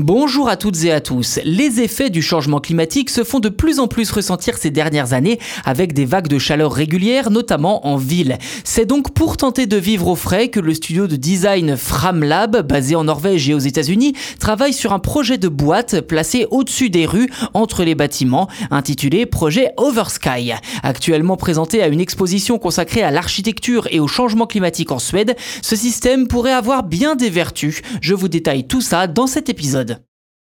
Bonjour à toutes et à tous. Les effets du changement climatique se font de plus en plus ressentir ces dernières années avec des vagues de chaleur régulières, notamment en ville. C'est donc pour tenter de vivre au frais que le studio de design Framlab, basé en Norvège et aux États-Unis, travaille sur un projet de boîte placé au-dessus des rues, entre les bâtiments, intitulé Projet Oversky. Actuellement présenté à une exposition consacrée à l'architecture et au changement climatique en Suède, ce système pourrait avoir bien des vertus. Je vous détaille tout ça dans cet épisode.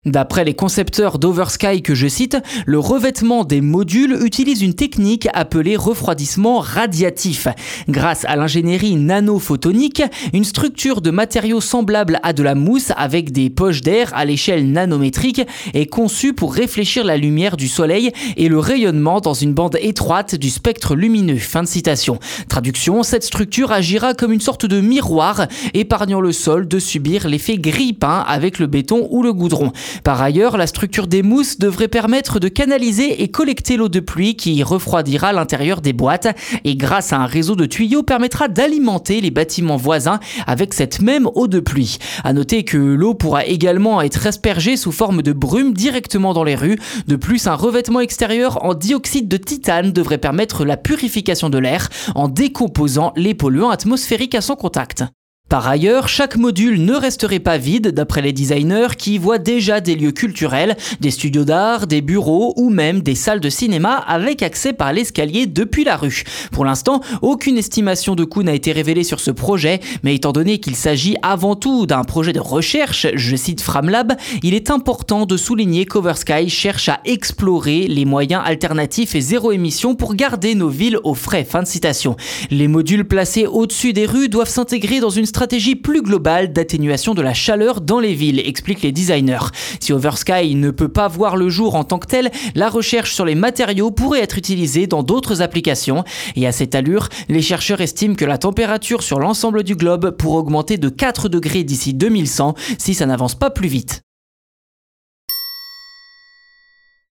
D'après les concepteurs d'Oversky que je cite, le revêtement des modules utilise une technique appelée refroidissement radiatif. Grâce à l'ingénierie nanophotonique, une structure de matériaux semblable à de la mousse avec des poches d'air à l'échelle nanométrique est conçue pour réfléchir la lumière du soleil et le rayonnement dans une bande étroite du spectre lumineux. Fin de citation. Traduction, cette structure agira comme une sorte de miroir, épargnant le sol de subir l'effet gris peint avec le béton ou le goudron. Par ailleurs, la structure des mousses devrait permettre de canaliser et collecter l'eau de pluie qui refroidira l'intérieur des boîtes et grâce à un réseau de tuyaux permettra d'alimenter les bâtiments voisins avec cette même eau de pluie. À noter que l'eau pourra également être aspergée sous forme de brume directement dans les rues. De plus, un revêtement extérieur en dioxyde de titane devrait permettre la purification de l'air en décomposant les polluants atmosphériques à son contact. Par ailleurs, chaque module ne resterait pas vide d'après les designers qui voient déjà des lieux culturels, des studios d'art, des bureaux ou même des salles de cinéma avec accès par l'escalier depuis la rue. Pour l'instant, aucune estimation de coût n'a été révélée sur ce projet, mais étant donné qu'il s'agit avant tout d'un projet de recherche, je cite Framlab, il est important de souligner qu'Oversky cherche à explorer les moyens alternatifs et zéro émission pour garder nos villes au frais. Les modules placés au-dessus des rues doivent s'intégrer dans une stratégie plus globale d'atténuation de la chaleur dans les villes, expliquent les designers. Si Oversky ne peut pas voir le jour en tant que tel, la recherche sur les matériaux pourrait être utilisée dans d'autres applications. Et à cette allure, les chercheurs estiment que la température sur l'ensemble du globe pourrait augmenter de 4 degrés d'ici 2100 si ça n'avance pas plus vite.